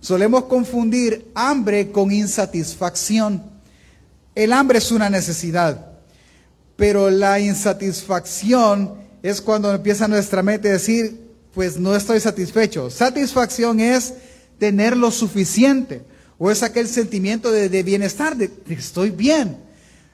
Solemos confundir hambre con insatisfacción. El hambre es una necesidad, pero la insatisfacción es cuando empieza nuestra mente a decir, pues no estoy satisfecho. Satisfacción es tener lo suficiente o es aquel sentimiento de, bienestar, de, estoy bien.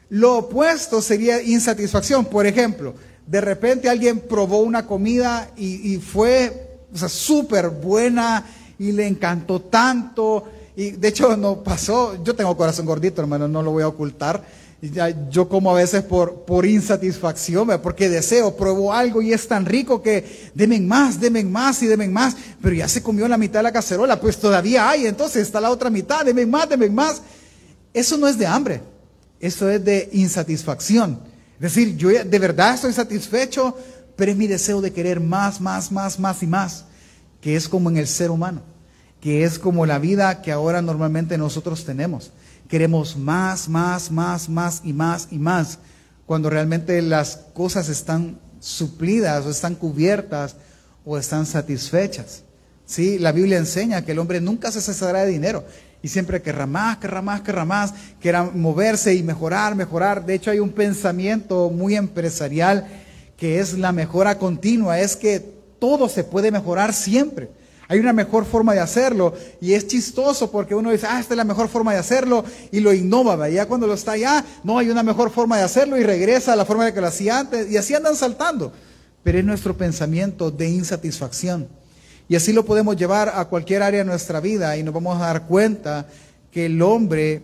Lo opuesto sería insatisfacción. Por ejemplo, de repente alguien probó una comida y, fue súper buena y le encantó tanto. Y de hecho no pasó, yo tengo corazón gordito, hermano, no lo voy a ocultar. Yo como a veces por, por insatisfacción, porque deseo, pruebo algo y es tan rico que demen más, demen más y demen más, pero ya se comió la mitad de la cacerola, pues todavía hay, entonces está la otra mitad, demen más, demen más. Eso no es de hambre, eso es de insatisfacción. Es decir, yo de verdad estoy satisfecho, pero es mi deseo de querer más, más, más, más y más, que es como en el ser humano, que es como la vida que ahora normalmente nosotros tenemos. Queremos más, más, más, más y más y más, cuando realmente las cosas están suplidas o están cubiertas o están satisfechas. ¿Sí? La Biblia enseña que el hombre nunca se cesará de dinero y siempre querrá más, querrá más, querrá más, querrá moverse y mejorar, mejorar. De hecho, hay un pensamiento muy empresarial que es la mejora continua, es que todo se puede mejorar siempre. Hay una mejor forma de hacerlo y es chistoso porque uno dice, ah, esta es la mejor forma de hacerlo y lo innova, ya cuando lo está allá, no hay una mejor forma de hacerlo y regresa a la forma de que lo hacía antes y así andan saltando. Pero es nuestro pensamiento de insatisfacción. Y así lo podemos llevar a cualquier área de nuestra vida y nos vamos a dar cuenta que el hombre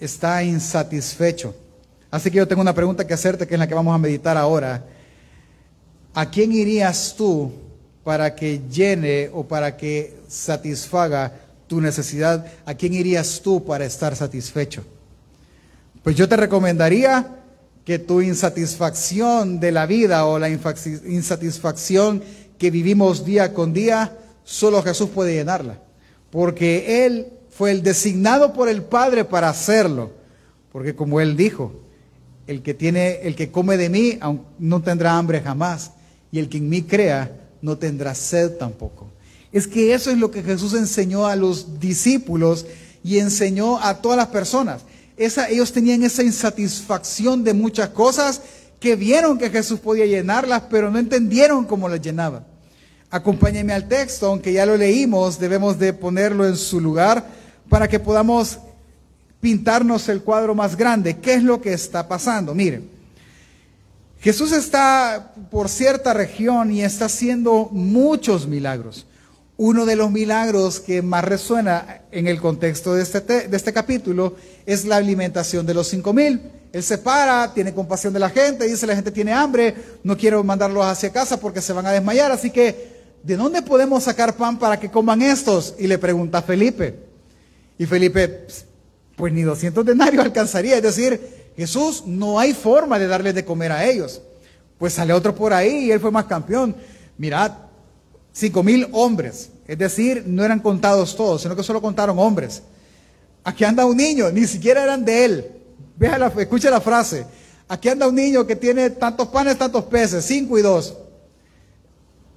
está insatisfecho. Así que yo tengo una pregunta que hacerte que es la que vamos a meditar ahora. ¿A quién irías tú para que llene o para que satisfaga tu necesidad? ¿A quién irías tú para estar satisfecho? Pues yo te recomendaría que tu insatisfacción de la vida o la insatisfacción que vivimos día con día, solo Jesús puede llenarla. Porque Él fue el designado por el Padre para hacerlo. Porque como Él dijo, el que tiene, el que come de mí no tendrá hambre jamás. Y el que en mí crea no tendrá sed tampoco. Es que eso es lo que Jesús enseñó a los discípulos y enseñó a todas las personas. Esa, ellos tenían esa insatisfacción de muchas cosas que vieron que Jesús podía llenarlas, pero no entendieron cómo las llenaba. Acompáñenme al texto, aunque ya lo leímos, debemos de ponerlo en su lugar para que podamos pintarnos el cuadro más grande. ¿Qué es lo que está pasando? Miren, Jesús está por cierta región y está haciendo muchos milagros. Uno de los milagros que más resuena en el contexto de este, de este capítulo es la alimentación de los cinco mil. Él se para, tiene compasión de la gente, dice la gente tiene hambre, no quiero mandarlos hacia casa porque se van a desmayar, así que ¿de dónde podemos sacar pan para que coman estos? Y le pregunta a Felipe. Y Felipe, pues ni 200 denarios alcanzaría, es decir, Jesús, no hay forma de darles de comer a ellos. Pues sale otro por ahí y él fue más campeón. Mirad, cinco mil hombres. Es decir, no eran contados todos, sino que solo contaron hombres. Aquí anda un niño, ni siquiera eran de él. Vea la, escucha la frase. Aquí anda un niño que tiene tantos panes, tantos peces, cinco y dos.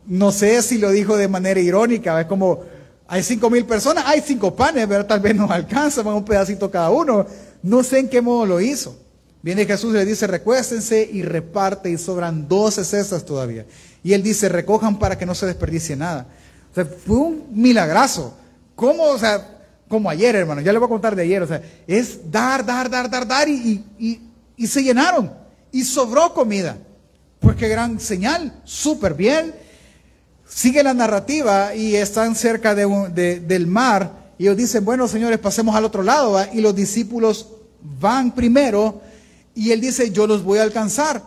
No sé si lo dijo de manera irónica, es como, hay cinco mil personas, hay cinco panes, pero tal vez no alcanza, un pedacito cada uno. No sé en qué modo lo hizo. Viene Jesús y le dice, recuéstense y reparte y sobran doce cestas todavía. Y él dice, recojan para que no se desperdicie nada. O sea, fue un milagrazo. ¿Cómo? O sea, como ayer, hermano, ya le voy a contar de ayer. O sea, es dar, dar, dar, dar, dar y, y, se llenaron. Y sobró comida. Pues qué gran señal, súper bien. Sigue la narrativa y están cerca de, del mar. Y ellos dicen, bueno, señores, pasemos al otro lado. Y los discípulos van primero y él dice, yo los voy a alcanzar.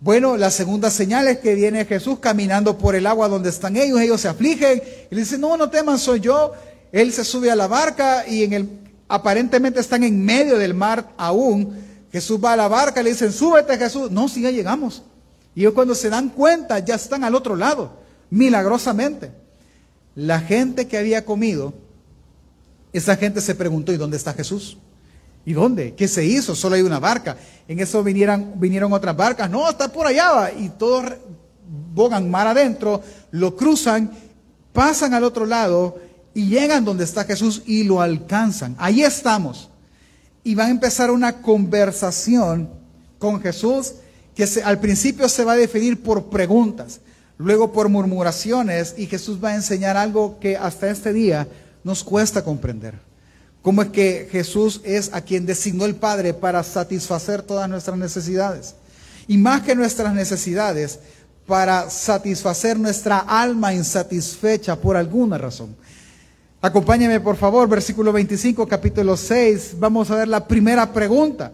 Bueno, la segunda señal es que viene Jesús caminando por el agua donde están ellos, ellos se afligen. Y le dice, no, no teman, soy yo. Él se sube a la barca y en el, aparentemente están en medio del mar aún. Jesús va a la barca y le dicen, súbete Jesús. No, si ya llegamos. Y ellos cuando se dan cuenta ya están al otro lado, milagrosamente. La gente que había comido, esa gente se preguntó, ¿y dónde está Jesús? ¿Y dónde? ¿Qué se hizo? Solo hay una barca. En eso vinieron, otras barcas. No, está por allá. Y todos bogan mar adentro, lo cruzan, pasan al otro lado y llegan donde está Jesús y lo alcanzan. Ahí estamos. Y va a empezar una conversación con Jesús que al principio se va a definir por preguntas, luego por murmuraciones y Jesús va a enseñar algo que hasta este día nos cuesta comprender. Cómo es que Jesús es a quien designó el Padre para satisfacer todas nuestras necesidades. Y más que nuestras necesidades, para satisfacer nuestra alma insatisfecha por alguna razón. Acompáñeme por favor, versículo 25, capítulo 6. Vamos a ver la primera pregunta.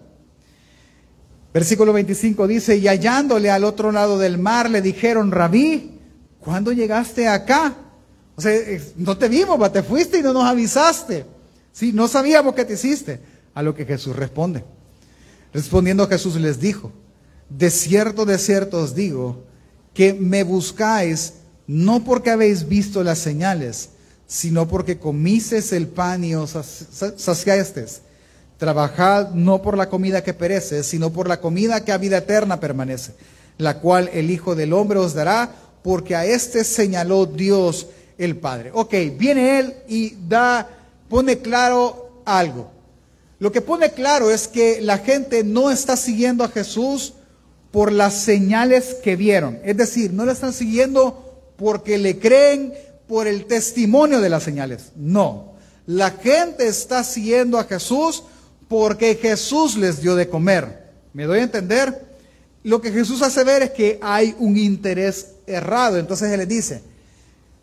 Versículo 25 dice, y hallándole al otro lado del mar, le dijeron, rabí, ¿cuándo llegaste acá? O sea, no te vimos, te fuiste y no nos avisaste. Sí, no sabíamos qué te hiciste. A lo que Jesús responde. Respondiendo Jesús les dijo, de cierto, de cierto os digo, que me buscáis no porque habéis visto las señales, sino porque comises el pan y os saciastes. Trabajad no por la comida que perece, sino por la comida que a vida eterna permanece, la cual el Hijo del Hombre os dará, porque a este señaló Dios el Padre. Ok, viene él y da, pone claro algo. Lo que pone claro es que la gente no está siguiendo a Jesús por las señales que vieron. Es decir, no le están siguiendo porque le creen por el testimonio de las señales. No. La gente está siguiendo a Jesús porque Jesús les dio de comer. ¿Me doy a entender? Lo que Jesús hace ver es que hay un interés errado. Entonces Él les dice,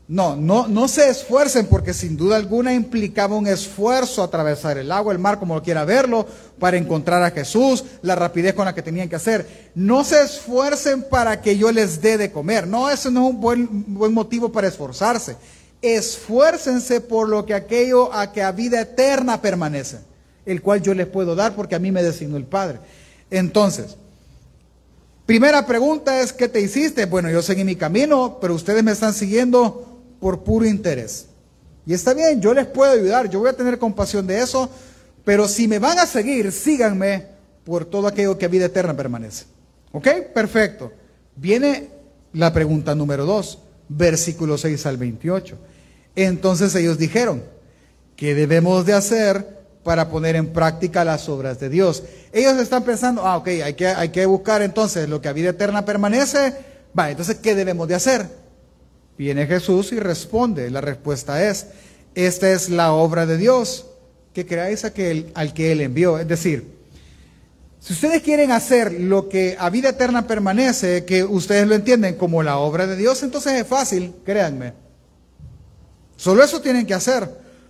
no, no, no se esfuercen porque sin duda alguna implicaba un esfuerzo atravesar el agua, el mar, como lo quiera verlo, para encontrar a Jesús, la rapidez con la que tenían que hacer. No se esfuercen para que yo les dé de comer. No, eso no es un buen, buen motivo para esforzarse. Esfuércense por lo que aquello a que a vida eterna permanece el cual yo les puedo dar porque a mí me designó el Padre. Entonces, primera pregunta es, ¿qué te hiciste? Bueno, yo seguí mi camino, pero ustedes me están siguiendo por puro interés. Y está bien, yo les puedo ayudar, yo voy a tener compasión de eso, pero si me van a seguir, síganme por todo aquello que a vida eterna permanece. ¿Ok? Perfecto. Viene la pregunta número 2, versículo 6 al 28. Entonces ellos dijeron, ¿qué debemos de hacer para poner en práctica las obras de Dios. Ellos están pensando, ah, ok, hay que, hay que buscar entonces lo que a vida eterna permanece. Va, entonces, ¿qué debemos de hacer? Viene Jesús y responde. La respuesta es, esta es la obra de Dios, que creáis aquel al que Él envió. Es decir, si ustedes quieren hacer lo que a vida eterna permanece, que ustedes lo entienden como la obra de Dios, entonces es fácil, créanme. Solo eso tienen que hacer.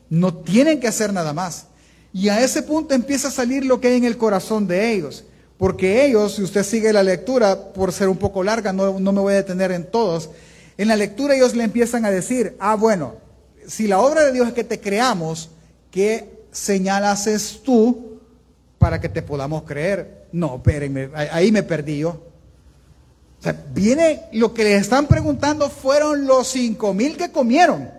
No tienen que hacer nada más. Y a ese punto empieza a salir lo que hay en el corazón de ellos. Porque ellos, si usted sigue la lectura, por ser un poco larga, no, me voy a detener en todos, en la lectura ellos le empiezan a decir, ah, bueno, si la obra de Dios es que te creamos, ¿qué señal haces tú para que te podamos creer? No, espérenme, ahí me perdí yo. O sea, viene, lo que les están preguntando fueron los cinco mil que comieron.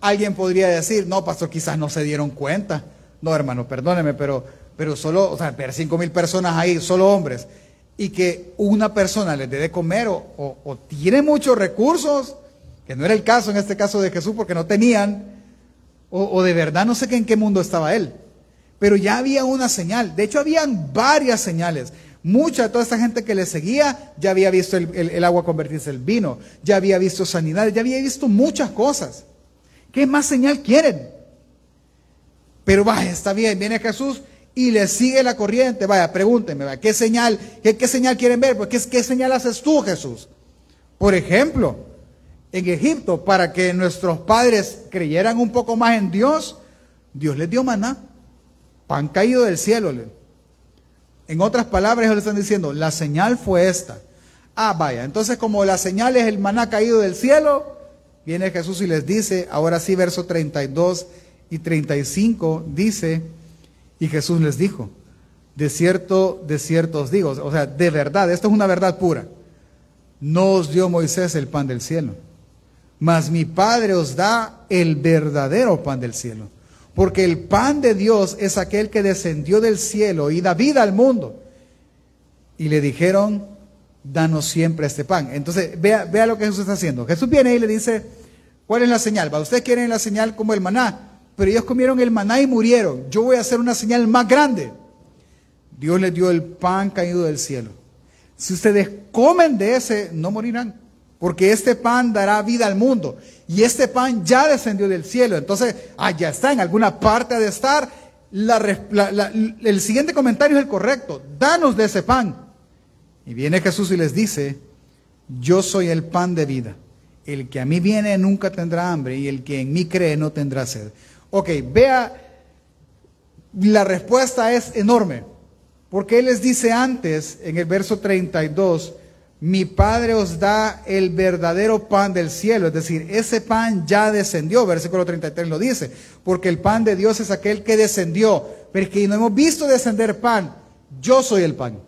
Alguien podría decir, no, pastor, quizás no se dieron cuenta. No, hermano, perdóneme, pero, pero solo, o sea, ver cinco mil personas ahí, solo hombres, y que una persona les dé de comer o, tiene muchos recursos, que no era el caso en este caso de Jesús porque no tenían, o, de verdad no sé en qué mundo estaba él. Pero ya había una señal, de hecho habían varias señales. Mucha de toda esta gente que le seguía ya había visto el, el agua convertirse en vino, ya había visto sanidades, ya había visto muchas cosas. ¿Qué más señal quieren? Pero vaya, está bien, viene Jesús y le sigue la corriente. Vaya, pregúntenme, ¿qué señal, qué, señal quieren ver? Pues, ¿qué señal haces tú, Jesús? Por ejemplo, en Egipto, para que nuestros padres creyeran un poco más en Dios, Dios les dio maná, pan caído del cielo. En otras palabras, ellos le están diciendo, la señal fue esta. Ah, vaya, entonces como la señal es el maná caído del cielo, Viene Jesús y les dice, ahora sí, verso 32 y 35, dice, y Jesús les dijo, de cierto, de cierto os digo, o sea, de verdad, esto es una verdad pura. No os dio Moisés el pan del cielo, mas mi Padre os da el verdadero pan del cielo. Porque el pan de Dios es aquel que descendió del cielo y da vida al mundo. Y le dijeron, danos siempre este pan. Entonces, vea, vea lo que Jesús está haciendo. Jesús viene y le dice, ¿Cuál es la señal? Ustedes quieren la señal como el maná, pero ellos comieron el maná y murieron. Yo voy a hacer una señal más grande. Dios les dio el pan caído del cielo. Si ustedes comen de ese, no morirán, porque este pan dará vida al mundo. Y este pan ya descendió del cielo. Entonces, ya está, en alguna parte de estar. el siguiente comentario es el correcto. Danos de ese pan. Y viene Jesús y les dice, yo soy el pan de vida. El que a mí viene nunca tendrá hambre y el que en mí cree no tendrá sed. Ok, vea, la respuesta es enorme. Porque Él les dice antes, en el verso 32, mi Padre os da el verdadero pan del cielo. Es decir, ese pan ya descendió. Versículo 33 lo dice. Porque el pan de Dios es aquel que descendió. Pero que no hemos visto descender pan. Yo soy el pan.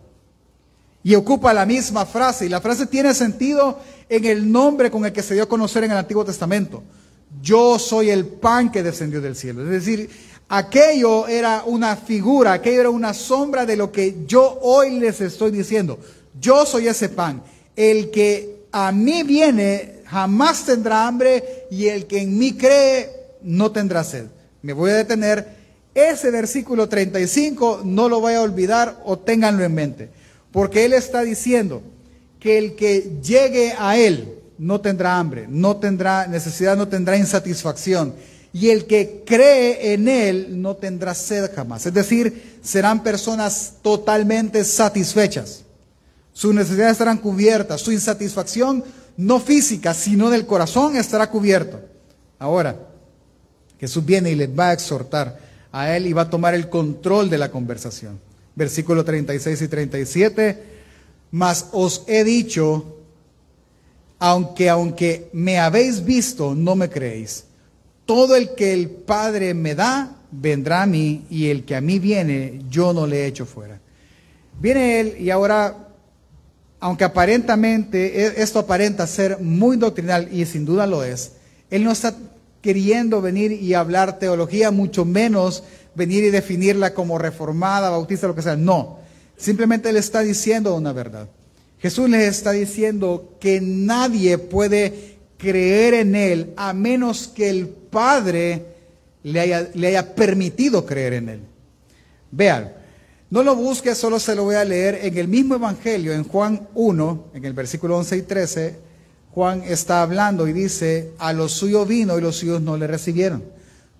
Y ocupa la misma frase. Y la frase tiene sentido en el nombre con el que se dio a conocer en el Antiguo Testamento. Yo soy el pan que descendió del cielo. Es decir, Aquello era una figura, aquello era una sombra de lo que yo hoy les estoy diciendo. Yo soy ese pan. El que a mí viene jamás tendrá hambre y el que en mí cree no tendrá sed. Me voy a detener. Ese versículo 35 no lo voy a olvidar o ténganlo en mente. Porque Él está diciendo que el que llegue a Él no tendrá hambre, no tendrá necesidad, no tendrá insatisfacción y el que cree en Él no tendrá sed jamás. Es decir, serán personas totalmente satisfechas. Sus necesidades estarán cubiertas, su insatisfacción no física, sino del corazón estará cubierto. Ahora, Jesús viene y les va a exhortar a Él y va a tomar el control de la conversación. Versículo 36 y 37, mas os he dicho, aunque aunque me habéis visto, no me creéis. Todo el que el Padre me da, vendrá a mí, y el que a mí viene, yo no le echo fuera. Viene él y ahora, aunque aparentemente, e, esto aparenta ser muy doctrinal, y sin duda lo es, él no está queriendo venir y hablar teología, mucho menos venir y definirla como reformada, bautista, lo que sea. No, simplemente le está diciendo una verdad. Jesús les está diciendo que nadie puede creer en Él a menos que el Padre le haya, le haya permitido creer en Él. Vean, no lo busque, solo se lo voy a leer en el mismo Evangelio, en Juan 1, en el versículo 11 y 13. Juan está hablando y dice, a los suyos vino y los suyos no le recibieron.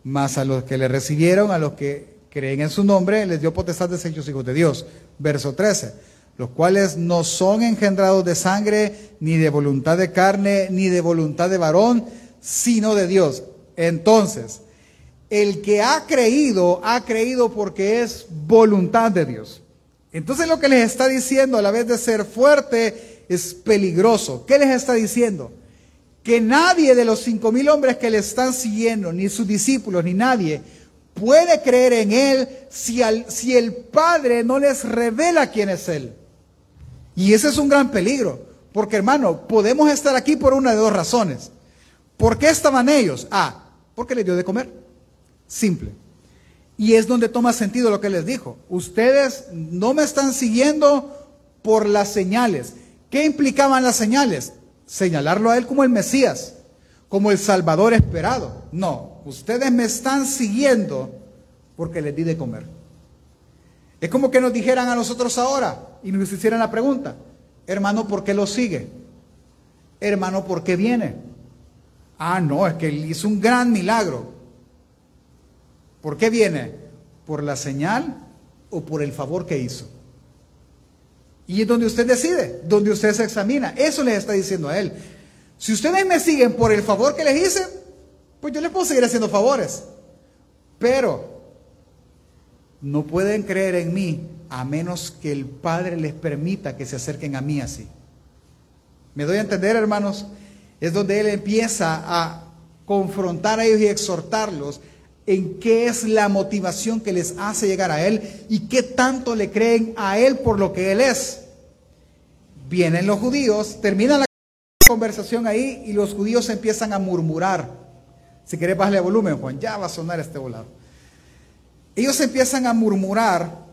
Mas a los que le recibieron, a los que creen en su nombre, les dio potestad de ser hijos de Dios. Verso 13 los cuales no son engendrados de sangre, ni de voluntad de carne, ni de voluntad de varón, sino de Dios. Entonces, el que ha creído, ha creído porque es voluntad de Dios. Entonces lo que les está diciendo a la vez de ser fuerte es peligroso. ¿Qué les está diciendo? Que nadie de los cinco mil hombres que le están siguiendo, ni sus discípulos, ni nadie, puede creer en Él si, si el Padre no les revela quién es Él. Y ese es un gran peligro, porque hermano, podemos estar aquí por una de dos razones. ¿Por qué estaban ellos? Ah, porque les dio de comer. Simple. Y es donde toma sentido lo que les dijo. Ustedes no me están siguiendo por las señales. ¿Qué implicaban las señales? Señalarlo a él como el Mesías, como el Salvador esperado. No, ustedes me están siguiendo porque les di de comer. Es como que nos dijeran a nosotros ahora y nos hicieran la pregunta, hermano, ¿por qué lo sigue? Hermano, ¿por qué viene? Ah, no, es que él hizo un gran milagro. ¿Por qué viene? ¿Por la señal o por el favor que hizo? Y es donde usted decide, donde usted se examina. Eso le está diciendo a él. Si ustedes me siguen por el favor que les hice, pues yo les puedo seguir haciendo favores. Pero no pueden creer en mí a menos que el Padre les permita que se acerquen a mí así. ¿Me doy a entender, hermanos? Es donde Él empieza a confrontar a ellos y exhortarlos en qué es la motivación que les hace llegar a Él y qué tanto le creen a Él por lo que Él es. Vienen los judíos, termina la conversación ahí y los judíos empiezan a murmurar. Si querés, bajarle volumen, Juan, ya va a sonar este volado ellos empiezan a murmurar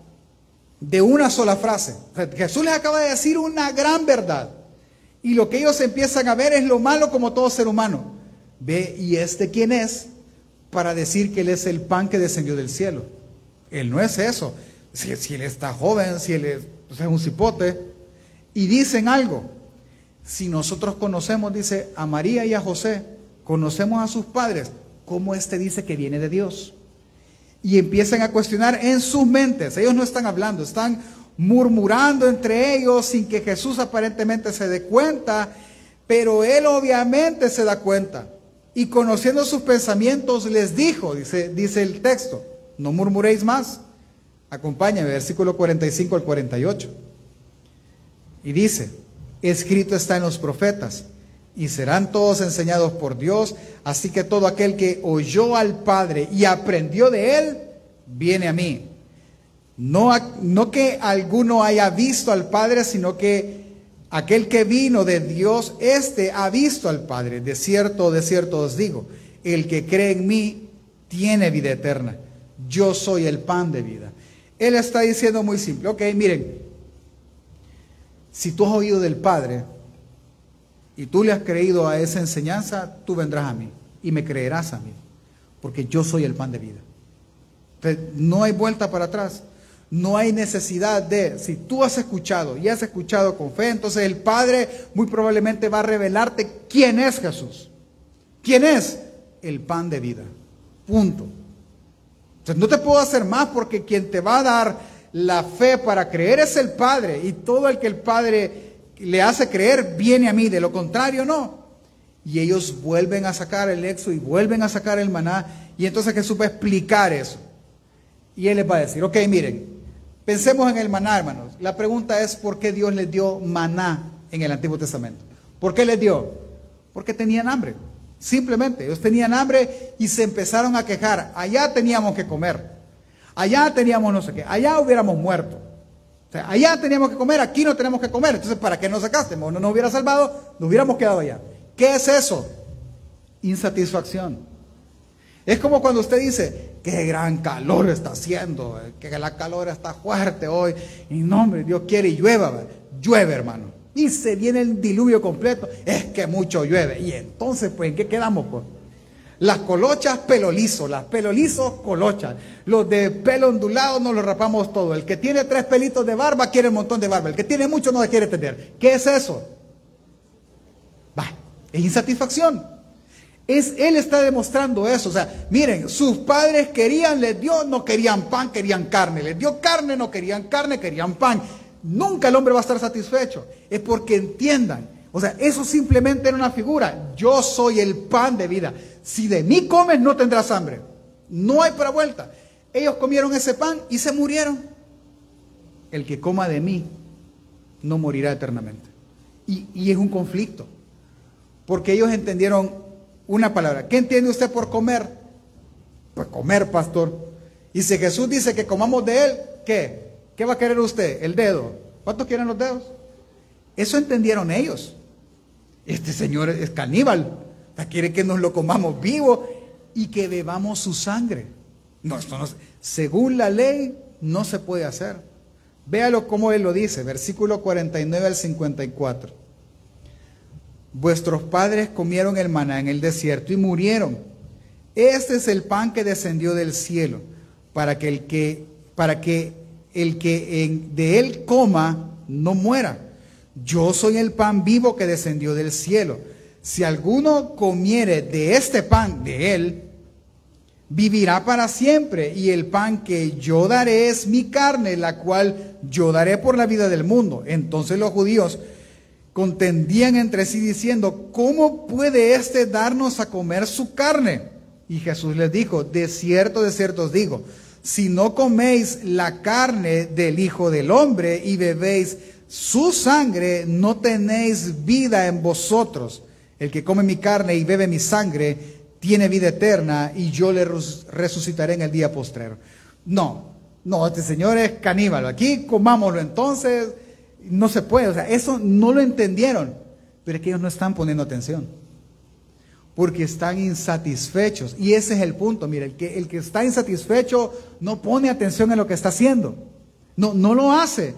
de una sola frase. Jesús les acaba de decir una gran verdad. Y lo que ellos empiezan a ver es lo malo como todo ser humano. Ve, ¿y este quién es? Para decir que Él es el pan que descendió del cielo. Él no es eso. Si, Él está joven, si Él es, pues, es un cipote. Y dicen algo. Si nosotros conocemos, dice, a María y a José, conocemos a sus padres, ¿cómo este dice que viene de Dios? Y empiezan a cuestionar en sus mentes. Ellos no están hablando, están murmurando entre ellos sin que Jesús aparentemente se dé cuenta, pero él obviamente se da cuenta. Y conociendo sus pensamientos les dijo, dice, dice el texto, no murmuréis más. Acompáñame, versículo 45 al 48. Y dice, escrito está en los profetas, y serán todos enseñados por Dios, así que todo aquel que oyó al Padre y aprendió de él, viene a mí. No, no que alguno haya visto al Padre, sino que aquel que vino de Dios, este ha visto al Padre. De cierto, de cierto os digo, el que cree en mí tiene vida eterna. Yo soy el pan de vida. Él está diciendo muy simple, ok, miren, si tú has oído del Padre y tú le has creído a esa enseñanza, tú vendrás a mí y me creerás a mí, porque yo soy el pan de vida. Entonces, no hay vuelta para atrás. No hay necesidad de, si tú has escuchado y has escuchado con fe, entonces el Padre muy probablemente va a revelarte quién es Jesús. ¿Quién es? El pan de vida. Punto. Entonces no te puedo hacer más porque quien te va a dar la fe para creer es el Padre y todo el que el Padre le hace creer viene a mí, de lo contrario no. Y ellos vuelven a sacar el exo y vuelven a sacar el maná y entonces Jesús va a explicar eso. Y él les va a decir, ok, miren, Pensemos en el maná, hermanos. La pregunta es por qué Dios les dio maná en el Antiguo Testamento. ¿Por qué les dio? Porque tenían hambre. Simplemente, ellos tenían hambre y se empezaron a quejar. Allá teníamos que comer. Allá teníamos no sé qué. Allá hubiéramos muerto. Sea, allá teníamos que comer, aquí no tenemos que comer. Entonces, ¿para qué nos sacaste? No nos hubiera salvado, nos hubiéramos quedado allá. ¿Qué es eso? Insatisfacción. Es como cuando usted dice, qué gran calor está haciendo, eh, que la calor está fuerte hoy. Y no, hombre, Dios quiere y llueva, llueve, hermano. Y se viene el diluvio completo, es que mucho llueve. Y entonces, pues, ¿en qué quedamos? Pues? Las colochas pelo liso, las pelo lisos colochas. Los de pelo ondulado nos lo rapamos todo. El que tiene tres pelitos de barba quiere un montón de barba. El que tiene mucho no le quiere tener. ¿Qué es eso? Va, es insatisfacción. Es, él está demostrando eso. O sea, miren, sus padres querían, les dio, no querían pan, querían carne. Les dio carne, no querían carne, querían pan. Nunca el hombre va a estar satisfecho. Es porque entiendan. O sea, eso simplemente era una figura. Yo soy el pan de vida. Si de mí comes, no tendrás hambre. No hay para vuelta. Ellos comieron ese pan y se murieron. El que coma de mí no morirá eternamente. Y, y es un conflicto. Porque ellos entendieron una palabra. ¿Qué entiende usted por comer? Pues comer, pastor. Y si Jesús dice que comamos de él, ¿qué? ¿Qué va a querer usted? El dedo. ¿Cuántos quieren los dedos? Eso entendieron ellos. Este señor es caníbal. Quiere que nos lo comamos vivo y que bebamos su sangre. No, esto no, según la ley no se puede hacer. Véalo como él lo dice, versículo 49 al 54. Vuestros padres comieron el maná en el desierto y murieron. Este es el pan que descendió del cielo, para que el que, para que, el que de él coma no muera. Yo soy el pan vivo que descendió del cielo. Si alguno comiere de este pan, de él, vivirá para siempre. Y el pan que yo daré es mi carne, la cual yo daré por la vida del mundo. Entonces los judíos contendían entre sí diciendo, ¿cómo puede éste darnos a comer su carne? Y Jesús les dijo, de cierto, de cierto os digo, si no coméis la carne del Hijo del Hombre y bebéis su sangre, no tenéis vida en vosotros. El que come mi carne y bebe mi sangre tiene vida eterna y yo le resucitaré en el día postrero. No, no, este señor es caníbal. Aquí comámoslo entonces no se puede, o sea, eso no lo entendieron, pero es que ellos no están poniendo atención, porque están insatisfechos. Y ese es el punto, mire, el que, el que está insatisfecho no pone atención en lo que está haciendo, no, no lo hace.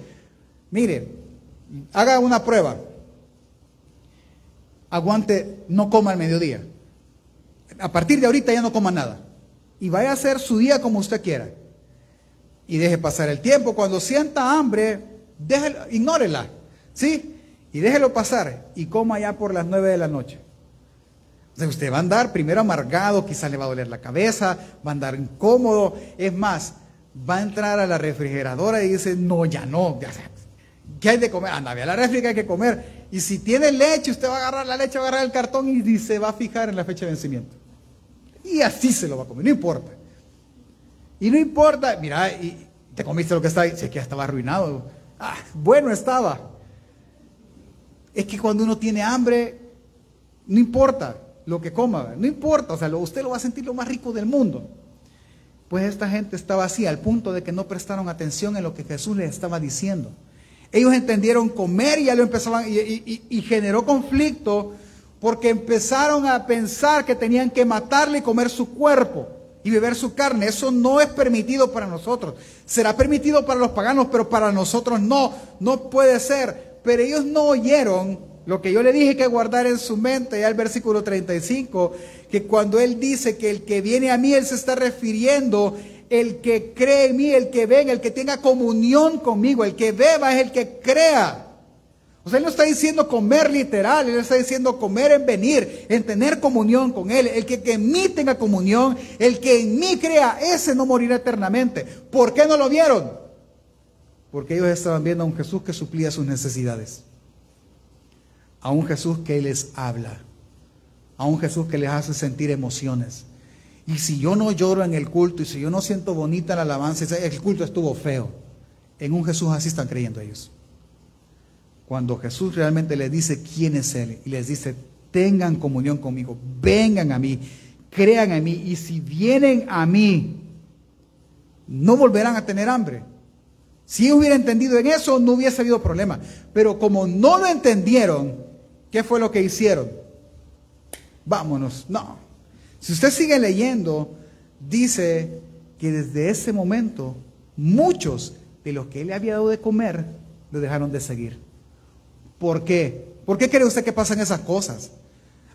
Mire, haga una prueba, aguante, no coma al mediodía. a partir de ahorita ya no coma nada. Y vaya a hacer su día como usted quiera. Y deje pasar el tiempo. Cuando sienta hambre, déjelo, ignórela. ¿Sí? Y déjelo pasar. Y coma ya por las nueve de la noche. O sea, usted va a andar primero amargado, quizás le va a doler la cabeza, va a andar incómodo. Es más, va a entrar a la refrigeradora y dice, no, ya no, ya, ¿qué hay de comer? Anda, ve a la refri hay que comer. Y si tiene leche, usted va a agarrar la leche, va a agarrar el cartón y se va a fijar en la fecha de vencimiento. Y así se lo va a comer, no importa. Y no importa, mira, y te comiste lo que está ahí, sé que ya estaba arruinado. Ah, bueno estaba. Es que cuando uno tiene hambre, no importa lo que coma, no importa, o sea, usted lo va a sentir lo más rico del mundo. Pues esta gente estaba así, al punto de que no prestaron atención en lo que Jesús les estaba diciendo. Ellos entendieron comer y ya lo empezaban, y, y generó conflicto porque empezaron a pensar que tenían que matarle y comer su cuerpo y beber su carne. Eso no es permitido para nosotros. Será permitido para los paganos, pero para nosotros no, no puede ser. Pero ellos no oyeron lo que yo le dije que guardar en su mente, ya el versículo 35, que cuando él dice que el que viene a mí, él se está refiriendo, el que cree en mí, el que venga, el que tenga comunión conmigo, el que beba es el que crea. O sea, él no está diciendo comer literal, él está diciendo comer en venir, en tener comunión con él. El que, que en mí tenga comunión, el que en mí crea, ese no morirá eternamente. ¿Por qué no lo vieron? Porque ellos estaban viendo a un Jesús que suplía sus necesidades a un Jesús que les habla, a un Jesús que les hace sentir emociones. Y si yo no lloro en el culto y si yo no siento bonita la alabanza, el culto estuvo feo. En un Jesús así están creyendo ellos. Cuando Jesús realmente les dice quién es Él y les dice, tengan comunión conmigo, vengan a mí, crean en mí y si vienen a mí, no volverán a tener hambre. Si hubiera entendido en eso, no hubiese habido problema. Pero como no lo entendieron, ¿Qué fue lo que hicieron? Vámonos. No. Si usted sigue leyendo, dice que desde ese momento muchos de los que él le había dado de comer lo dejaron de seguir. ¿Por qué? ¿Por qué cree usted que pasan esas cosas?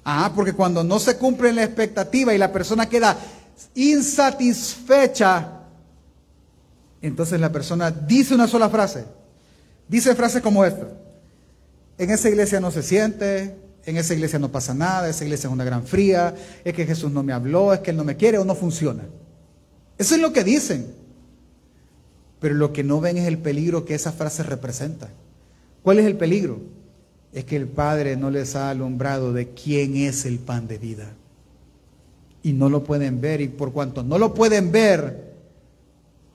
Ah, porque cuando no se cumple la expectativa y la persona queda insatisfecha, entonces la persona dice una sola frase. Dice frases como esta. En esa iglesia no se siente, en esa iglesia no pasa nada, esa iglesia es una gran fría, es que Jesús no me habló, es que Él no me quiere o no funciona. Eso es lo que dicen. Pero lo que no ven es el peligro que esa frase representa. ¿Cuál es el peligro? Es que el Padre no les ha alumbrado de quién es el pan de vida. Y no lo pueden ver. Y por cuanto no lo pueden ver,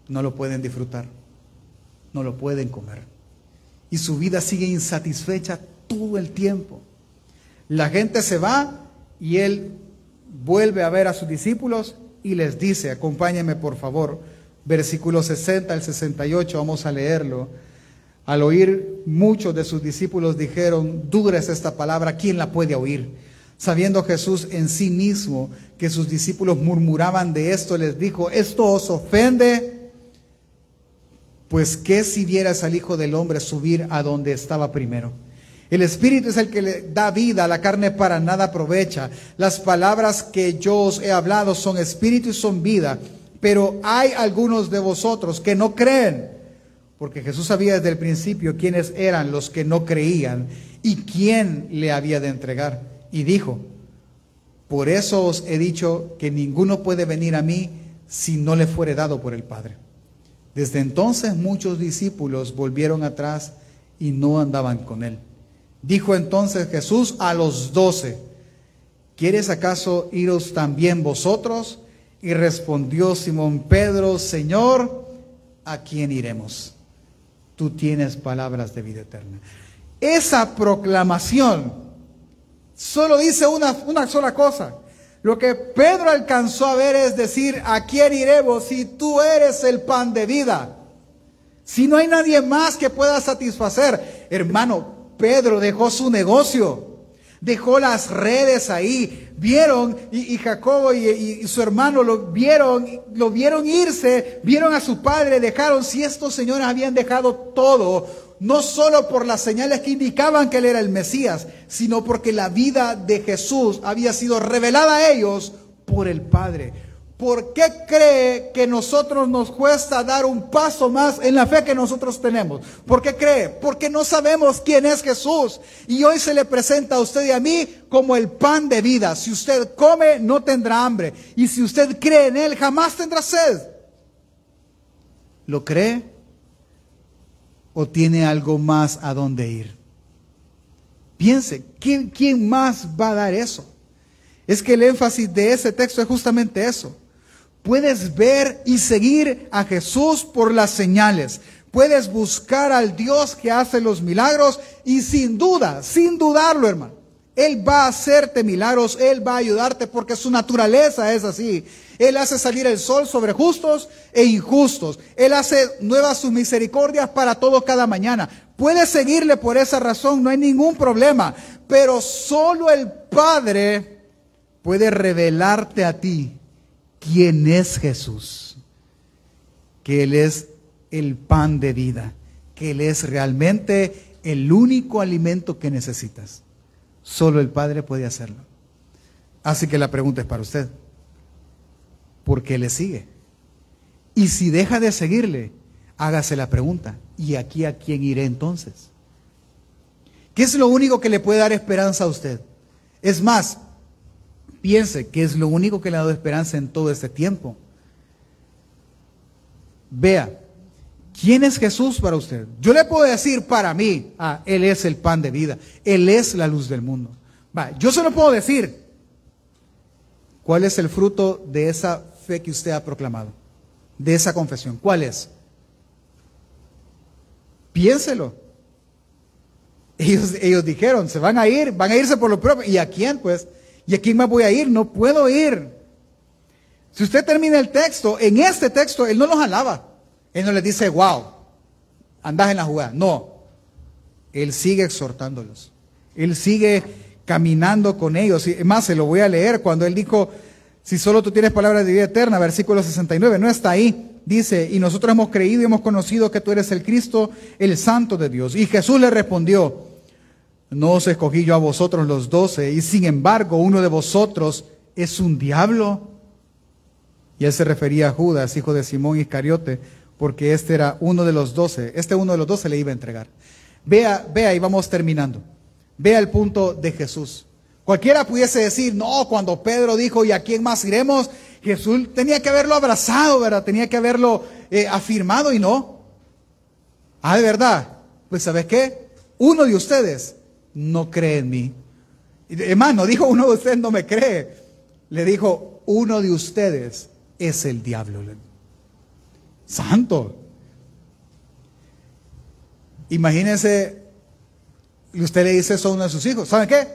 no lo pueden disfrutar. No lo pueden comer y su vida sigue insatisfecha todo el tiempo. La gente se va y él vuelve a ver a sus discípulos y les dice, acompáñenme por favor, versículo 60 al 68, vamos a leerlo. Al oír muchos de sus discípulos dijeron, dura es esta palabra, ¿quién la puede oír? Sabiendo Jesús en sí mismo que sus discípulos murmuraban de esto, les dijo, ¿esto os ofende? Pues qué si vieras al Hijo del Hombre subir a donde estaba primero. El Espíritu es el que le da vida, la carne para nada aprovecha. Las palabras que yo os he hablado son espíritu y son vida, pero hay algunos de vosotros que no creen, porque Jesús sabía desde el principio quiénes eran los que no creían y quién le había de entregar. Y dijo, por eso os he dicho que ninguno puede venir a mí si no le fuere dado por el Padre. Desde entonces muchos discípulos volvieron atrás y no andaban con él. Dijo entonces Jesús a los doce, ¿quieres acaso iros también vosotros? Y respondió Simón Pedro, Señor, ¿a quién iremos? Tú tienes palabras de vida eterna. Esa proclamación solo dice una, una sola cosa. Lo que Pedro alcanzó a ver es decir, ¿a quién iremos si tú eres el pan de vida? Si no hay nadie más que pueda satisfacer. Hermano, Pedro dejó su negocio, dejó las redes ahí, vieron, y, Jacobo y, su hermano lo vieron, lo vieron irse, vieron a su padre, dejaron, si estos señores habían dejado todo, no solo por las señales que indicaban que él era el Mesías, sino porque la vida de Jesús había sido revelada a ellos por el Padre. ¿Por qué cree que nosotros nos cuesta dar un paso más en la fe que nosotros tenemos? ¿Por qué cree? Porque no sabemos quién es Jesús. Y hoy se le presenta a usted y a mí como el pan de vida. Si usted come, no tendrá hambre. Y si usted cree en Él, jamás tendrá sed. ¿Lo cree? ¿O tiene algo más a dónde ir? Piense, ¿quién, ¿quién más va a dar eso? Es que el énfasis de ese texto es justamente eso Puedes ver y seguir a Jesús por las señales. Puedes buscar al Dios que hace los milagros y sin duda, sin dudarlo, hermano, Él va a hacerte milagros, Él va a ayudarte porque su naturaleza es así. Él hace salir el sol sobre justos e injustos. Él hace nuevas sus misericordias para todo cada mañana. Puedes seguirle por esa razón, no hay ningún problema. Pero solo el Padre puede revelarte a ti quién es Jesús, que Él es el pan de vida, que Él es realmente el único alimento que necesitas. Solo el Padre puede hacerlo. Así que la pregunta es para usted. ¿Por qué le sigue? Y si deja de seguirle, hágase la pregunta. ¿Y aquí a quién iré entonces? ¿Qué es lo único que le puede dar esperanza a usted? Es más, piense que es lo único que le ha dado esperanza en todo este tiempo. Vea, ¿quién es Jesús para usted? Yo le puedo decir para mí, ah, Él es el pan de vida, Él es la luz del mundo. Va, yo se lo puedo decir. ¿Cuál es el fruto de esa fe que usted ha proclamado? De esa confesión. ¿Cuál es? Piénselo. Ellos, ellos dijeron, se van a ir, van a irse por lo propio. ¿Y a quién? Pues ¿Y a quién más voy a ir? No puedo ir. Si usted termina el texto, en este texto, él no los alaba. Él no les dice, wow, andás en la jugada. No. Él sigue exhortándolos. Él sigue caminando con ellos. Y más, se lo voy a leer cuando él dijo, si solo tú tienes palabras de vida eterna, versículo 69, no está ahí. Dice, y nosotros hemos creído y hemos conocido que tú eres el Cristo, el Santo de Dios. Y Jesús le respondió, no os escogí yo a vosotros los doce, y sin embargo uno de vosotros es un diablo. Y él se refería a Judas, hijo de Simón Iscariote, porque este era uno de los doce. Este uno de los doce le iba a entregar. Vea, vea, y vamos terminando. Vea el punto de Jesús. Cualquiera pudiese decir, no, cuando Pedro dijo, ¿y a quién más iremos? Jesús tenía que haberlo abrazado, ¿verdad? Tenía que haberlo eh, afirmado y no. Ah, de verdad. Pues, ¿sabes qué? Uno de ustedes no cree en mí. Hermano, dijo uno de ustedes no me cree. Le dijo, uno de ustedes es el diablo. Santo. Imagínense, y usted le dice eso a uno de sus hijos. ¿Saben qué?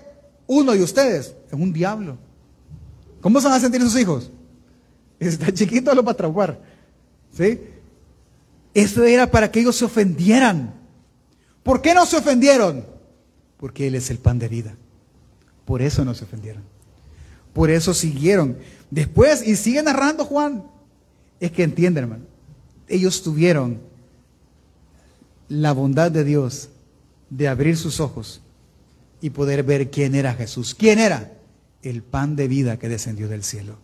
Uno de ustedes es un diablo. ¿Cómo se van a sentir sus hijos? Está chiquito lo para atrapar. ¿Sí? Eso era para que ellos se ofendieran. ¿Por qué no se ofendieron? Porque Él es el pan de vida. Por eso no se ofendieron. Por eso siguieron. Después, y sigue narrando Juan, es que entienden, hermano. Ellos tuvieron la bondad de Dios de abrir sus ojos y poder ver quién era Jesús. ¿Quién era? El pan de vida que descendió del cielo.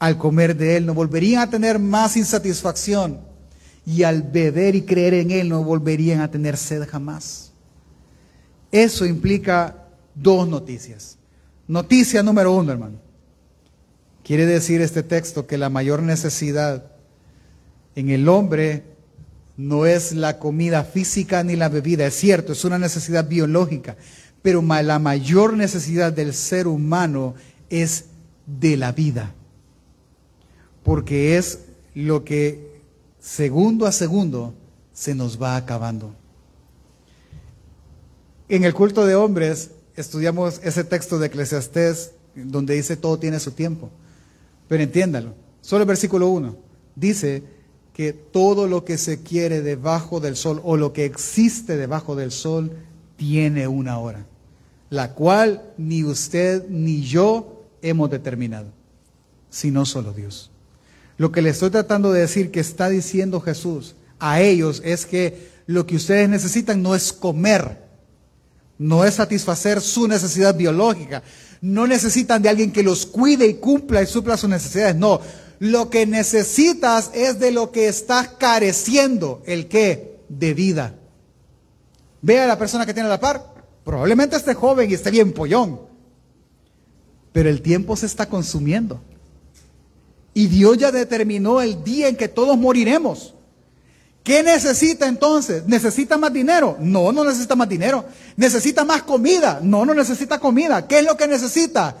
Al comer de Él no volverían a tener más insatisfacción y al beber y creer en Él no volverían a tener sed jamás. Eso implica dos noticias. Noticia número uno, hermano. Quiere decir este texto que la mayor necesidad en el hombre no es la comida física ni la bebida. Es cierto, es una necesidad biológica, pero la mayor necesidad del ser humano es de la vida. Porque es lo que segundo a segundo se nos va acabando. En el culto de hombres estudiamos ese texto de Eclesiastés donde dice todo tiene su tiempo. Pero entiéndalo, solo el versículo 1 dice que todo lo que se quiere debajo del sol o lo que existe debajo del sol tiene una hora, la cual ni usted ni yo hemos determinado, sino solo Dios. Lo que le estoy tratando de decir que está diciendo Jesús a ellos es que lo que ustedes necesitan no es comer, no es satisfacer su necesidad biológica. no necesitan de alguien que los cuide y cumpla y supla sus necesidades. No, lo que necesitas es de lo que estás careciendo. ¿El qué? De vida. Ve a la persona que tiene la par. Probablemente esté joven y esté bien pollón. Pero el tiempo se está consumiendo. Y Dios ya determinó el día en que todos moriremos. ¿Qué necesita entonces? ¿Necesita más dinero? No, no necesita más dinero. ¿Necesita más comida? No, no necesita comida. ¿Qué es lo que necesita?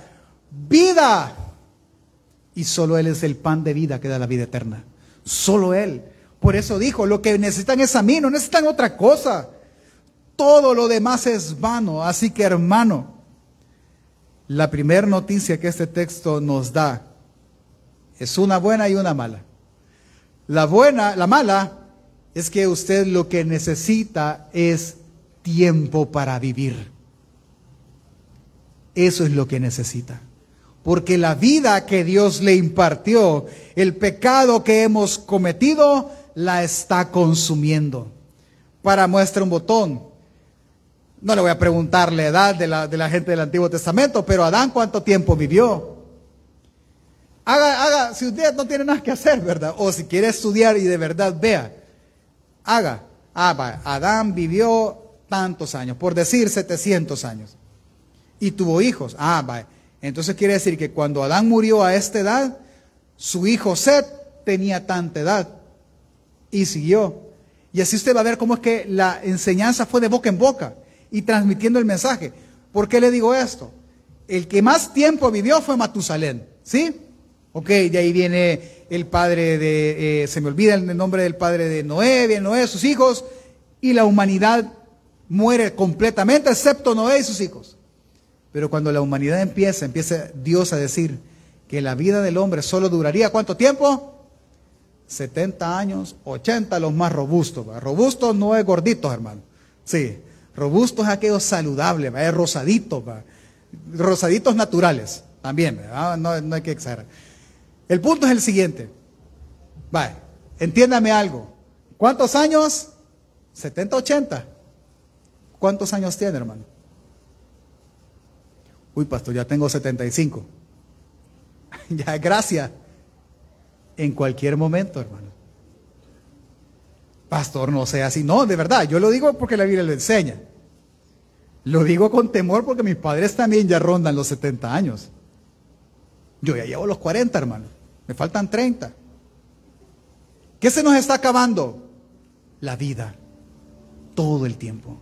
Vida. Y solo Él es el pan de vida que da la vida eterna. Solo Él. Por eso dijo, lo que necesitan es a mí, no necesitan otra cosa. Todo lo demás es vano. Así que hermano, la primera noticia que este texto nos da es una buena y una mala. La buena, la mala es que usted lo que necesita es tiempo para vivir. Eso es lo que necesita. Porque la vida que Dios le impartió, el pecado que hemos cometido, la está consumiendo. Para muestra un botón. No le voy a preguntar la edad de la, gente del Antiguo Testamento, pero Adán cuánto tiempo vivió. Haga, haga, si usted no tiene nada que hacer, ¿verdad? O si quiere estudiar y de verdad vea haga. Ah, Adán vivió tantos años, por decir 700 años. Y tuvo hijos. Ah, va. Entonces quiere decir que cuando Adán murió a esta edad, su hijo Seth tenía tanta edad. Y siguió. Y así usted va a ver cómo es que la enseñanza fue de boca en boca y transmitiendo el mensaje. ¿Por qué le digo esto? El que más tiempo vivió fue Matusalén. ¿Sí? Ok, de ahí viene el padre de, eh, se me olvida el nombre del padre de Noé, viene Noé, sus hijos, y la humanidad muere completamente, excepto Noé y sus hijos. Pero cuando la humanidad empieza, empieza Dios a decir que la vida del hombre solo duraría cuánto tiempo? 70 años, 80 los más robustos. Robustos no es gorditos, hermano. Sí, robustos es aquello saludable, es rosaditos, rosaditos naturales también, no, no hay que exagerar. El punto es el siguiente. Vale, entiéndame algo. ¿Cuántos años? 70, 80. ¿Cuántos años tiene, hermano? Uy, pastor, ya tengo 75. ya, gracias. En cualquier momento, hermano. Pastor, no sea así. No, de verdad, yo lo digo porque la Biblia lo enseña. Lo digo con temor porque mis padres también ya rondan los 70 años. Yo ya llevo los 40, hermano. Me faltan 30. ¿Qué se nos está acabando? La vida. Todo el tiempo.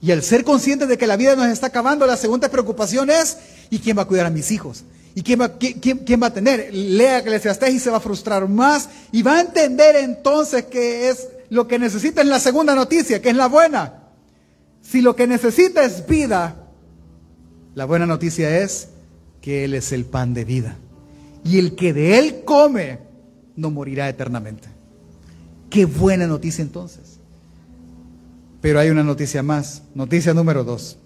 Y al ser conscientes de que la vida nos está acabando, la segunda preocupación es, ¿y quién va a cuidar a mis hijos? ¿Y quién va, quién, va a tener? Lea Eclesiastés y se va a frustrar más y va a entender entonces que es lo que necesita en la segunda noticia, que es la buena. Si lo que necesita es vida, la buena noticia es que Él es el pan de vida y el que de él come no morirá eternamente. Qué buena noticia entonces. Pero hay una noticia más, noticia número dos.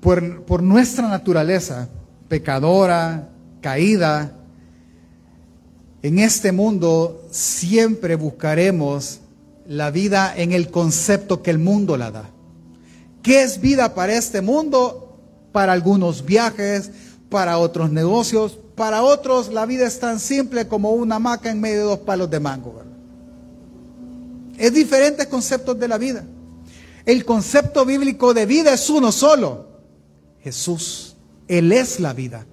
Por, por nuestra naturaleza pecadora, caída, en este mundo siempre buscaremos la vida en el concepto que el mundo la da. ¿Qué es vida para este mundo? Para algunos viajes, para otros negocios, para otros la vida es tan simple como una hamaca en medio de dos palos de mango. Es diferentes conceptos de la vida. El concepto bíblico de vida es uno solo, Jesús. Él es la vida.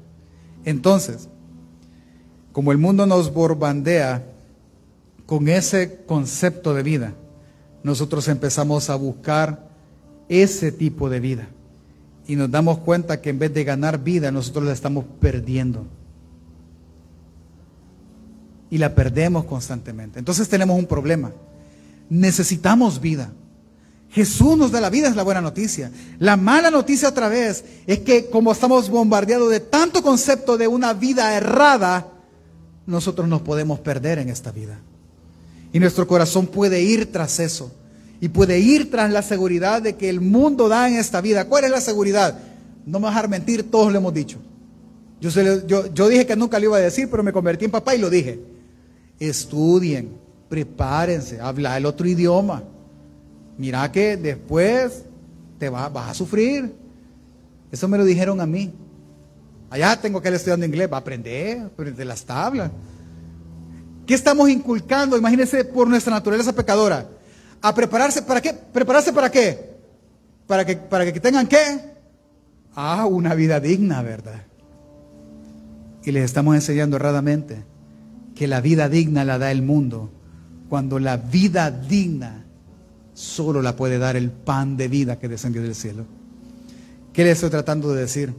Entonces, como el mundo nos borbandea con ese concepto de vida, nosotros empezamos a buscar ese tipo de vida y nos damos cuenta que en vez de ganar vida, nosotros la estamos perdiendo. Y la perdemos constantemente. Entonces tenemos un problema. Necesitamos vida. Jesús nos da la vida, es la buena noticia. La mala noticia otra vez es que como estamos bombardeados de tanto concepto de una vida errada, nosotros nos podemos perder en esta vida. Y nuestro corazón puede ir tras eso y puede ir tras la seguridad de que el mundo da en esta vida. ¿Cuál es la seguridad? No me dejar mentir, todos lo hemos dicho. Yo, yo, dije que nunca lo iba a decir, pero me convertí en papá y lo dije. Estudien, prepárense, habla el otro idioma. Mira que después te vas a sufrir. Eso me lo dijeron a mí. Allá tengo que ir estudiando inglés, va a aprender, de las tablas. ¿Qué estamos inculcando? Imagínense por nuestra naturaleza pecadora. A prepararse, ¿para qué? ¿Prepararse para qué? Para que, para que tengan qué? Ah, una vida digna, ¿verdad? Y les estamos enseñando erradamente que la vida digna la da el mundo, cuando la vida digna solo la puede dar el pan de vida que descendió del cielo. ¿Qué le estoy tratando de decir?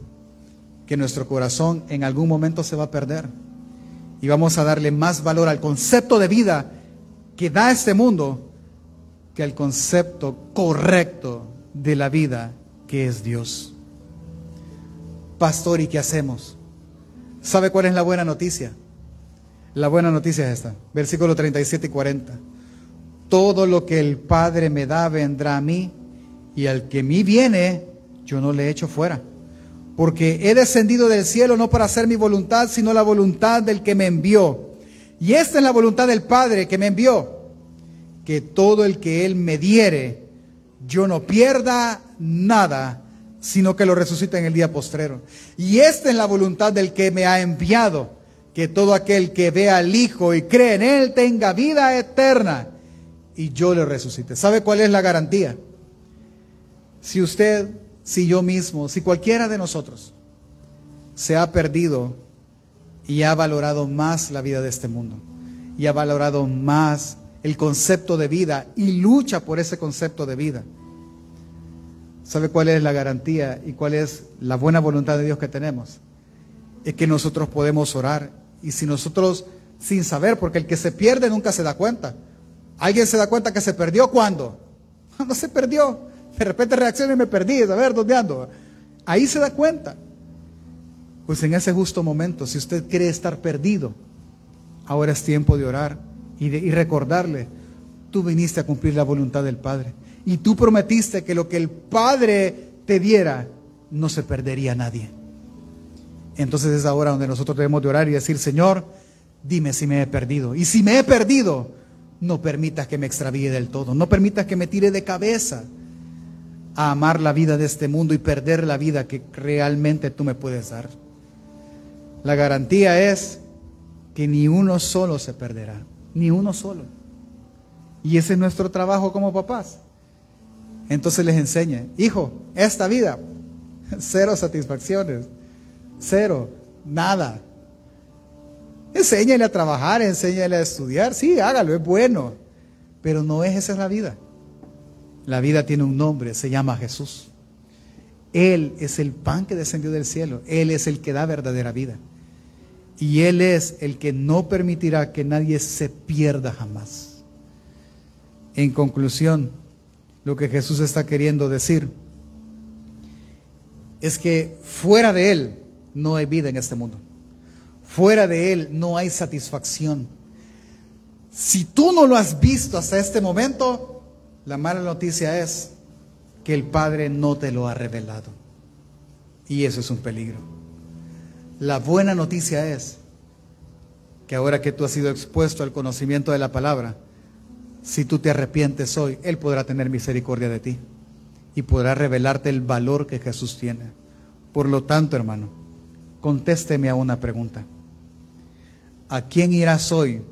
Que nuestro corazón en algún momento se va a perder y vamos a darle más valor al concepto de vida que da este mundo que al concepto correcto de la vida que es Dios. Pastor, ¿y qué hacemos? ¿Sabe cuál es la buena noticia? La buena noticia es esta, versículo 37 y 40. Todo lo que el Padre me da vendrá a mí, y al que mí viene, yo no le echo fuera. Porque he descendido del cielo no para hacer mi voluntad, sino la voluntad del que me envió. Y esta es la voluntad del Padre que me envió, que todo el que Él me diere, yo no pierda nada, sino que lo resucite en el día postrero. Y esta es la voluntad del que me ha enviado, que todo aquel que vea al Hijo y cree en Él tenga vida eterna y yo le resucite. ¿Sabe cuál es la garantía? Si usted, si yo mismo, si cualquiera de nosotros se ha perdido y ha valorado más la vida de este mundo y ha valorado más el concepto de vida y lucha por ese concepto de vida. ¿Sabe cuál es la garantía y cuál es la buena voluntad de Dios que tenemos? Es que nosotros podemos orar y si nosotros, sin saber, porque el que se pierde nunca se da cuenta, ¿Alguien se da cuenta que se perdió cuando? No se perdió. De repente reacciona y me perdí. A ver, ¿dónde ando? Ahí se da cuenta. Pues en ese justo momento, si usted cree estar perdido, ahora es tiempo de orar y, recordarle, tú viniste a cumplir la voluntad del Padre. Y tú prometiste que lo que el Padre te diera, no se perdería nadie. Entonces es ahora donde nosotros debemos de orar y decir, Señor, dime si me he perdido. Y si me he perdido, no permitas que me extravíe del todo. No permitas que me tire de cabeza a amar la vida de este mundo y perder la vida que realmente tú me puedes dar. La garantía es que ni uno solo se perderá, ni uno solo. Y ese es nuestro trabajo como papás. Entonces les enseña, hijo, esta vida, cero satisfacciones, cero, nada. Enséñale a trabajar, enséñale a estudiar. Sí, hágalo, es bueno. Pero no es esa la vida. La vida tiene un nombre, se llama Jesús. Él es el pan que descendió del cielo. Él es el que da verdadera vida. Y Él es el que no permitirá que nadie se pierda jamás. En conclusión, lo que Jesús está queriendo decir es que fuera de Él no hay vida en este mundo. Fuera de Él no hay satisfacción. Si tú no lo has visto hasta este momento, la mala noticia es que el Padre no te lo ha revelado. Y eso es un peligro. La buena noticia es que ahora que tú has sido expuesto al conocimiento de la palabra, si tú te arrepientes hoy, Él podrá tener misericordia de ti y podrá revelarte el valor que Jesús tiene. Por lo tanto, hermano, contésteme a una pregunta. ¿a quién irás hoy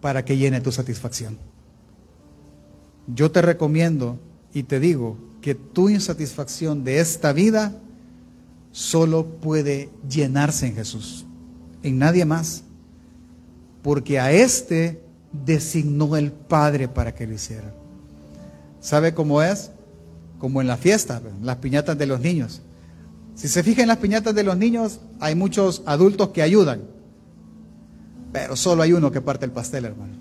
para que llene tu satisfacción? Yo te recomiendo y te digo que tu insatisfacción de esta vida solo puede llenarse en Jesús, en nadie más, porque a este designó el Padre para que lo hiciera. ¿Sabe cómo es? Como en la fiesta, las piñatas de los niños. Si se fijan en las piñatas de los niños, hay muchos adultos que ayudan pero solo hay uno que parte el pastel, hermano.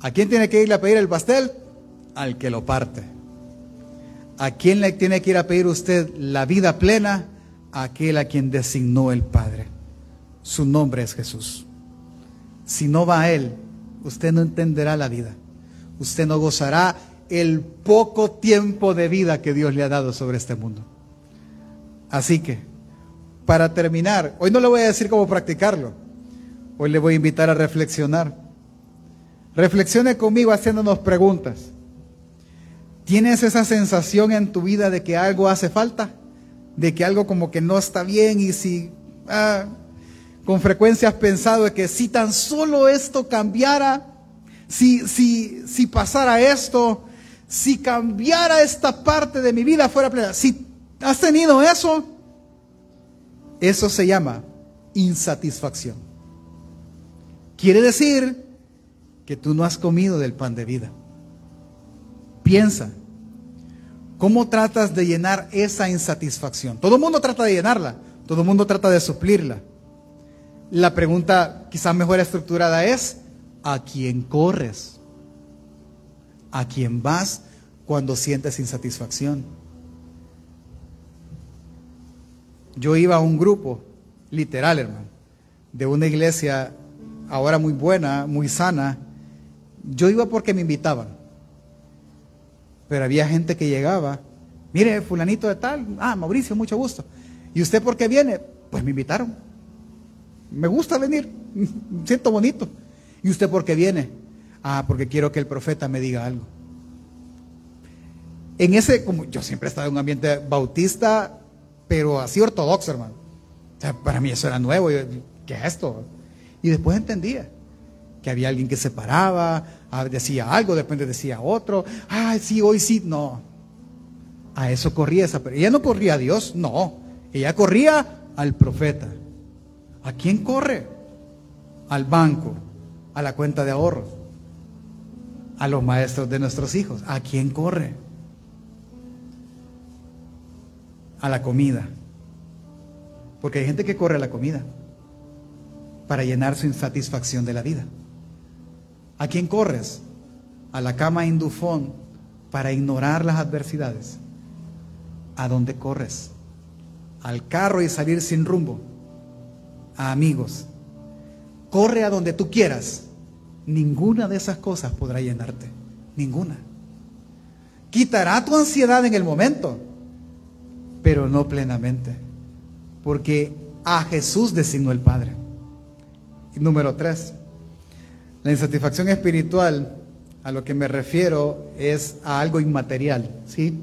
¿A quién tiene que ir a pedir el pastel? Al que lo parte. ¿A quién le tiene que ir a pedir usted la vida plena? Aquel a quien designó el Padre. Su nombre es Jesús. Si no va a Él, usted no entenderá la vida. Usted no gozará el poco tiempo de vida que Dios le ha dado sobre este mundo. Así que, para terminar, hoy no le voy a decir cómo practicarlo Hoy le voy a invitar a reflexionar. Reflexione conmigo haciéndonos preguntas. ¿Tienes esa sensación en tu vida de que algo hace falta? De que algo como que no está bien y si ah, con frecuencia has pensado de que si tan solo esto cambiara, si, si, si pasara esto, si cambiara esta parte de mi vida fuera plena, si has tenido eso, eso se llama insatisfacción. Quiere decir que tú no has comido del pan de vida. Piensa, ¿cómo tratas de llenar esa insatisfacción? Todo el mundo trata de llenarla, todo el mundo trata de suplirla. La pregunta quizás mejor estructurada es, ¿a quién corres? ¿A quién vas cuando sientes insatisfacción? Yo iba a un grupo, literal hermano, de una iglesia ahora muy buena, muy sana. Yo iba porque me invitaban. Pero había gente que llegaba, mire, fulanito de tal, ah, Mauricio, mucho gusto. ¿Y usted por qué viene? Pues me invitaron. Me gusta venir, siento bonito. ¿Y usted por qué viene? Ah, porque quiero que el profeta me diga algo. En ese, como yo siempre he estado en un ambiente bautista, pero así ortodoxo, hermano. O sea, para mí eso era nuevo. ¿Qué es esto? Y después entendía que había alguien que se paraba, ah, decía algo, después decía otro. Ah, sí, hoy sí. No. A eso corría esa. Pero ella no corría a Dios, no. Ella corría al profeta. ¿A quién corre? Al banco, a la cuenta de ahorros, a los maestros de nuestros hijos. ¿A quién corre? A la comida. Porque hay gente que corre a la comida para llenar su insatisfacción de la vida. ¿A quién corres? A la cama indufón para ignorar las adversidades. ¿A dónde corres? Al carro y salir sin rumbo. A amigos. Corre a donde tú quieras. Ninguna de esas cosas podrá llenarte. Ninguna. Quitará tu ansiedad en el momento, pero no plenamente. Porque a Jesús designó el Padre. Número tres, la insatisfacción espiritual, a lo que me refiero, es a algo inmaterial, ¿sí?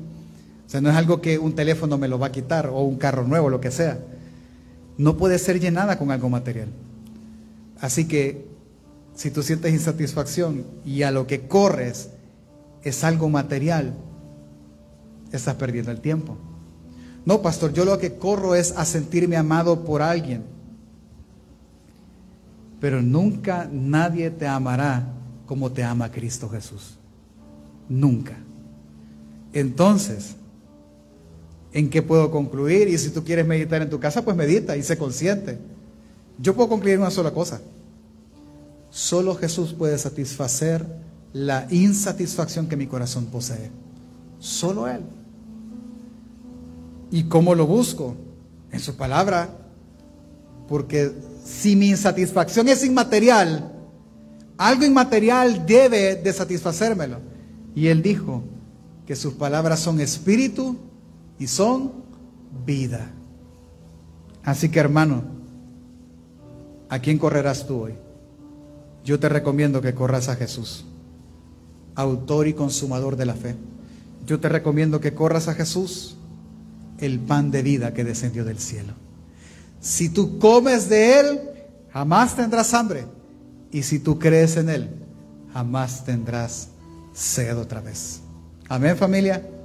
O sea, no es algo que un teléfono me lo va a quitar o un carro nuevo, lo que sea. No puede ser llenada con algo material. Así que si tú sientes insatisfacción y a lo que corres es algo material, estás perdiendo el tiempo. No, pastor, yo lo que corro es a sentirme amado por alguien pero nunca nadie te amará como te ama Cristo Jesús. Nunca. Entonces, ¿en qué puedo concluir? Y si tú quieres meditar en tu casa, pues medita y sé consciente. Yo puedo concluir una sola cosa. Solo Jesús puede satisfacer la insatisfacción que mi corazón posee. Solo Él. ¿Y cómo lo busco? En su palabra. Porque si mi insatisfacción es inmaterial, algo inmaterial debe de satisfacérmelo. Y él dijo que sus palabras son espíritu y son vida. Así que hermano, ¿a quién correrás tú hoy? Yo te recomiendo que corras a Jesús, autor y consumador de la fe. Yo te recomiendo que corras a Jesús, el pan de vida que descendió del cielo. Si tú comes de Él, jamás tendrás hambre. Y si tú crees en Él, jamás tendrás sed otra vez. Amén familia.